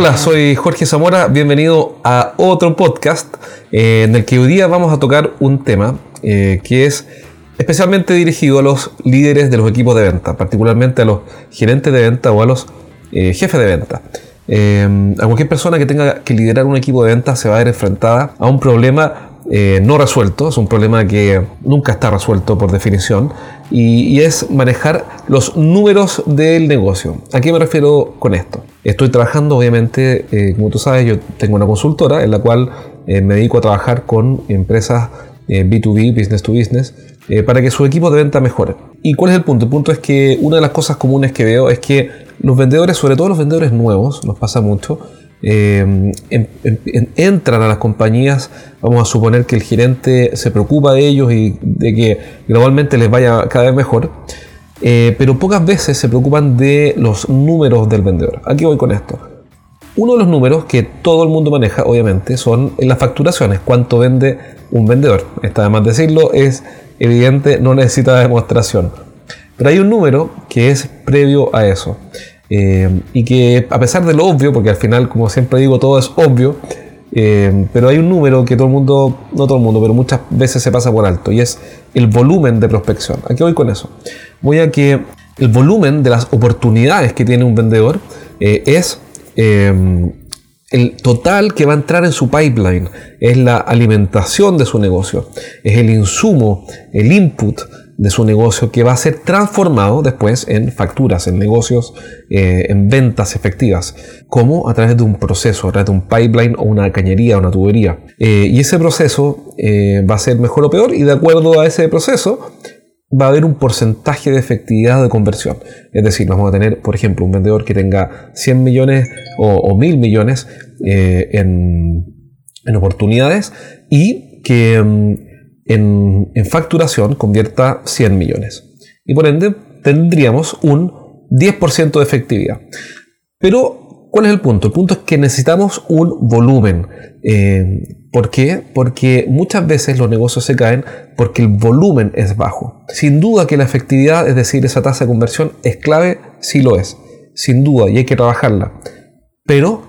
Hola, soy Jorge Zamora, bienvenido a otro podcast eh, en el que hoy día vamos a tocar un tema eh, que es especialmente dirigido a los líderes de los equipos de venta, particularmente a los gerentes de venta o a los eh, jefes de venta. a cualquier persona que tenga que liderar un equipo de venta se va a ver enfrentada a un problema no resuelto, es un problema que nunca está resuelto por definición, y, es manejar los números del negocio. ¿A qué me refiero con esto? Estoy trabajando, obviamente, eh, como tú sabes, yo tengo una consultora en la cual eh, me dedico a trabajar con empresas B2B, business to business, para que su equipo de venta mejore. ¿Y cuál es el punto? El punto es que una de las cosas comunes que veo es que los vendedores, sobre todo los vendedores nuevos, nos pasa mucho, eh, entran a las compañías, vamos a suponer que el gerente se preocupa de ellos y de que globalmente les vaya cada vez mejor, eh, pero pocas veces se preocupan de los números del vendedor. Aquí voy con esto. Uno de los números que todo el mundo maneja, obviamente, son las facturaciones, cuánto vende un vendedor. Está de más decirlo, es evidente, no necesita demostración. Pero hay un número que es previo a eso. Eh, y que a pesar de lo obvio, porque al final, como siempre digo, todo es obvio, eh, pero hay un número que todo el mundo, no todo el mundo, pero muchas veces se pasa por alto, y es el volumen de prospección. ¿A qué voy con eso? Voy a que el volumen de las oportunidades que tiene un vendedor eh, es el total que va a entrar en su pipeline, es la alimentación de su negocio, es el insumo, el input de su negocio que va a ser transformado después en facturas, en negocios, eh, en ventas efectivas, como a través de un proceso, a través de un pipeline o una cañería o una tubería. Eh, y ese proceso eh, va a ser mejor o peor y de acuerdo a ese proceso va a haber un porcentaje de efectividad de conversión. Es decir, vamos a tener, por ejemplo, un vendedor que tenga 100 millones o, 1000 millones en, en oportunidades y que en, facturación convierta 100 millones. Y por ende tendríamos un 10% de efectividad. Pero, ¿cuál es el punto? El punto es que necesitamos un volumen. Eh, ¿Por qué? Porque muchas veces los negocios se caen porque el volumen es bajo. Sin duda que la efectividad, es decir, esa tasa de conversión, es clave, sí lo es. Sin duda, y hay que trabajarla. Pero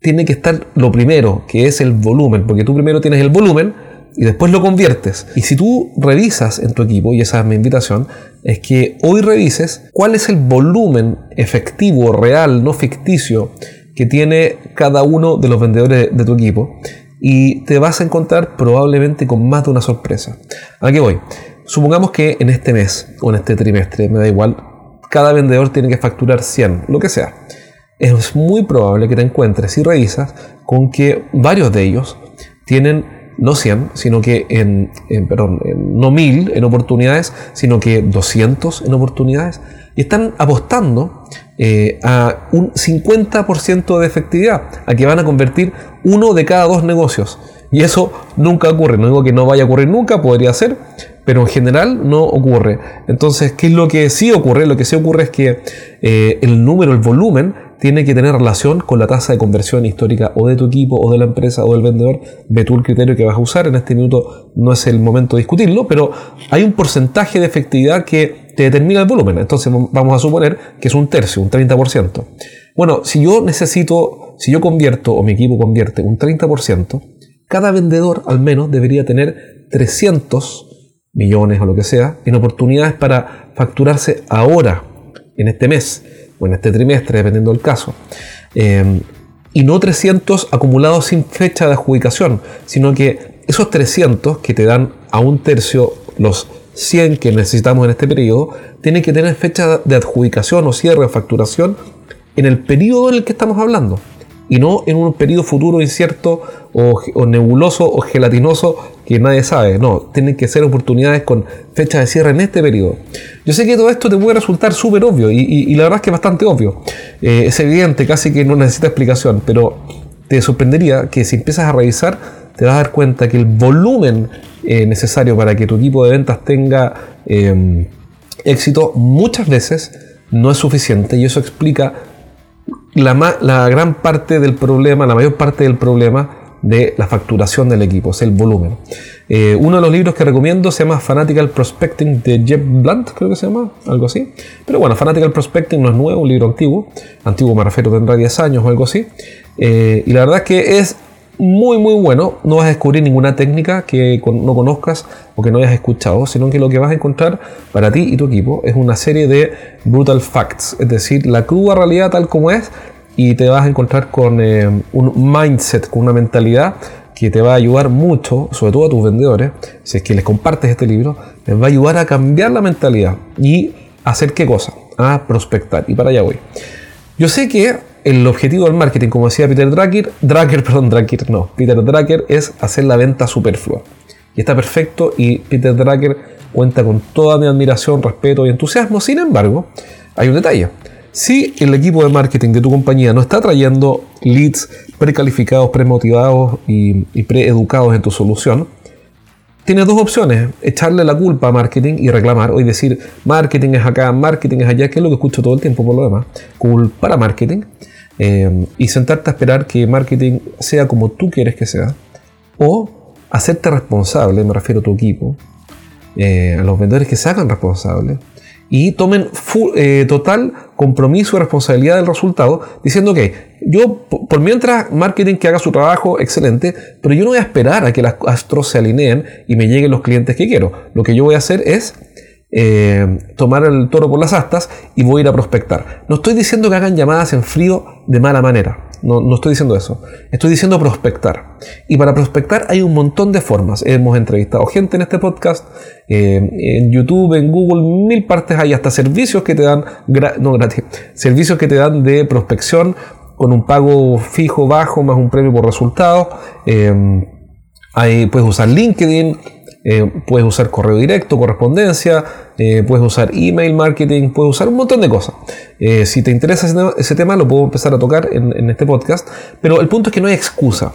tiene que estar lo primero, que es el volumen, porque tú primero tienes el volumen y después lo conviertes. Y si tú revisas en tu equipo, y esa es mi invitación, es que hoy revises cuál es el volumen efectivo, real, no ficticio, que tiene cada uno de los vendedores de tu equipo. Y te vas a encontrar probablemente con más de una sorpresa. ¿A qué voy? Supongamos que en este mes o en este trimestre, me da igual, cada vendedor tiene que facturar 100, lo que sea. Es muy probable que te encuentres y revisas con que varios de ellos tienen no 100, sino que en, perdón, no 1000 en oportunidades, sino que 200 en oportunidades. Y están apostando eh, a un 50% de efectividad, a que van a convertir uno de cada dos negocios. Y eso nunca ocurre. No digo que no vaya a ocurrir nunca, podría ser, pero en general no ocurre. Entonces, ¿qué es lo que sí ocurre? Lo que sí ocurre es que eh, el número, el volumen, tiene que tener relación con la tasa de conversión histórica o de tu equipo o de la empresa o del vendedor. Ve tú el criterio que vas a usar. En este minuto no es el momento de discutirlo, pero hay un porcentaje de efectividad que te determina el volumen. Entonces vamos a suponer que es un tercio, un 30%. Bueno, si yo necesito, si yo convierto o mi equipo convierte un 30%, cada vendedor al menos debería tener 300 millones o lo que sea en oportunidades para facturarse ahora, en este mes o en este trimestre, dependiendo del caso. Em, y no 300 acumulados sin fecha de adjudicación, sino que esos 300 que te dan a un tercio los 100 que necesitamos en este periodo, tienen que tener fecha de adjudicación o cierre de facturación en el periodo en el que estamos hablando y no en un periodo futuro incierto o, nebuloso o gelatinoso que nadie sabe. No, tienen que ser oportunidades con fecha de cierre en este periodo. Yo sé que todo esto te puede resultar súper obvio y, la verdad es que es bastante obvio. Eh, es evidente, casi que no necesita explicación, pero te sorprendería que si empiezas a revisar te vas a dar cuenta que el volumen eh, necesario para que tu equipo de ventas tenga em, éxito muchas veces no es suficiente y eso explica la, gran parte del problema, la mayor parte del problema de la facturación del equipo, es el volumen. Eh, uno de los libros que recomiendo se llama Fanatical Prospecting de Jeff Blunt, creo que se llama, algo así. Pero bueno, Fanatical Prospecting no es nuevo, un libro antiguo. Antiguo me refiero, tendrá 10 años o algo así. Eh, y la verdad es que es muy muy bueno. No vas a descubrir ninguna técnica que no conozcas o que no hayas escuchado, sino que lo que vas a encontrar para ti y tu equipo es una serie de brutal facts, es decir, la cruda realidad tal como es y te vas a encontrar con eh, un mindset, con una mentalidad que te va a ayudar mucho, sobre todo a tus vendedores, si es que les compartes este libro, les va a ayudar a cambiar la mentalidad y hacer qué cosa, a prospectar. Y para allá voy. Yo sé que el objetivo del marketing, como decía Peter Drucker, Drucker, perdón, Drucker, no, Peter Drucker es hacer la venta superflua. Y está perfecto y Peter Drucker cuenta con toda mi admiración, respeto y entusiasmo. Sin embargo, hay un detalle. Si el equipo de marketing de tu compañía no está trayendo leads precalificados, premotivados y, y preeducados en tu solución, tienes dos opciones, echarle la culpa a marketing y reclamar, o decir, marketing es acá, marketing es allá, que es lo que escucho todo el tiempo por lo demás, culpar a marketing, eh, y sentarte a esperar que marketing sea como tú quieres que sea, o hacerte responsable, me refiero a tu equipo, eh, a los vendedores que se hagan responsables y tomen eh, total compromiso y responsabilidad del resultado, diciendo que yo, por mientras marketing que haga su trabajo, excelente, pero yo no voy a esperar a que las astros se alineen y me lleguen los clientes que quiero. Lo que yo voy a hacer es eh, tomar el toro por las astas y voy a ir a prospectar. No estoy diciendo que hagan llamadas en frío de mala manera. No, no, estoy diciendo eso. Estoy diciendo prospectar. Y para prospectar hay un montón de formas. Hemos entrevistado gente en este podcast, eh, en YouTube, en Google, mil partes hay hasta servicios que te dan, no gratis, servicios que te dan de prospección con un pago fijo bajo más un premio por resultados. Eh, puedes usar LinkedIn, eh, puedes usar correo directo, correspondencia, eh, puedes usar email marketing, puedes usar un montón de cosas. Eh, si te interesa ese, tema, lo puedo empezar a tocar en, este podcast, pero el punto es que no hay excusa.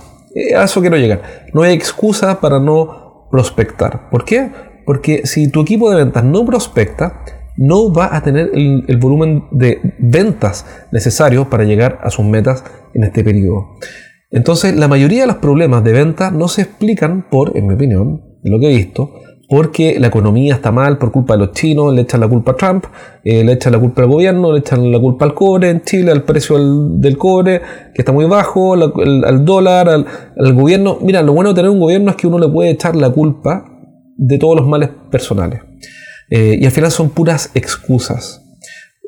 a eso quiero llegar. No hay excusa para no prospectar. ¿Por qué? Porque si tu equipo de ventas no prospecta, no va a tener el, volumen de ventas necesario para llegar a sus metas en este periodo. Entonces, la mayoría de los problemas de venta no se explican por, en mi opinión, lo que he visto, porque la economía está mal por culpa de los chinos, le echan la culpa a Trump, eh, le echan la culpa al gobierno, le echan la culpa al cobre en Chile, al precio del, cobre, que está muy bajo, al, dólar, al, gobierno. Mira, lo bueno de tener un gobierno es que uno le puede echar la culpa de todos los males personales. Eh, y al final son puras excusas.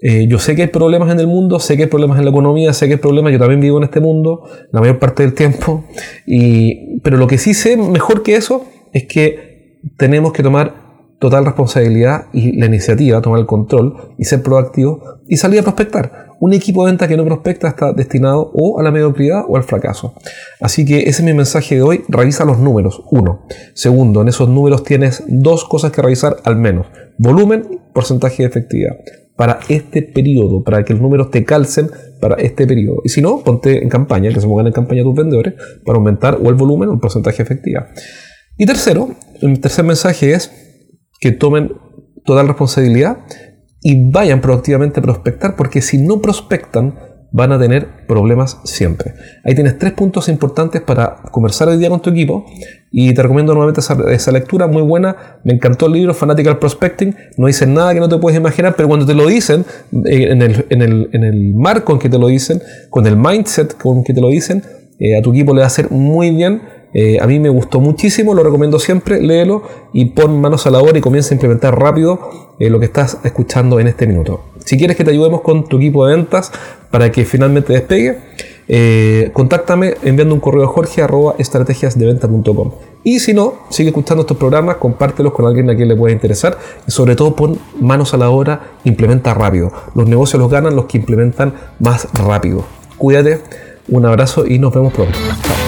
Eh, yo sé que hay problemas en el mundo, sé que hay problemas en la economía, sé que hay problemas, yo también vivo en este mundo la mayor parte del tiempo, y, pero lo que sí sé mejor que eso es que tenemos que tomar total responsabilidad y la iniciativa, tomar el control y ser proactivos y salir a prospectar. Un equipo de venta que no prospecta está destinado o a la mediocridad o al fracaso. Así que ese es mi mensaje de hoy. Revisa los números. Uno. Segundo, en esos números tienes dos cosas que revisar al menos. Volumen y porcentaje de efectividad. Para este periodo, para que los números te calcen para este periodo. Y si no, ponte en campaña, que se pongan en campaña tus vendedores para aumentar o el volumen o el porcentaje de efectividad. Y tercero, el tercer mensaje es que tomen total responsabilidad y vayan proactivamente a prospectar, porque si no prospectan, van a tener problemas siempre. Ahí tienes tres puntos importantes para conversar hoy día con tu equipo y te recomiendo nuevamente esa, lectura muy buena. Me encantó el libro Fanatical Prospecting. No dicen nada que no te puedes imaginar, pero cuando te lo dicen, eh, en el, en el, en el marco en que te lo dicen, con el mindset con que te lo dicen, eh, a tu equipo le va a hacer muy bien eh, a mí me gustó muchísimo, lo recomiendo siempre, léelo y pon manos a la obra y comienza a implementar rápido eh, lo que estás escuchando en este minuto. Si quieres que te ayudemos con tu equipo de ventas para que finalmente despegue, eh, contáctame enviando un correo a jorge. Y si no, sigue escuchando estos programas, compártelos con alguien a quien le pueda interesar y sobre todo pon manos a la obra, implementa rápido. Los negocios los ganan los que implementan más rápido. Cuídate, un abrazo y nos vemos pronto. Chao.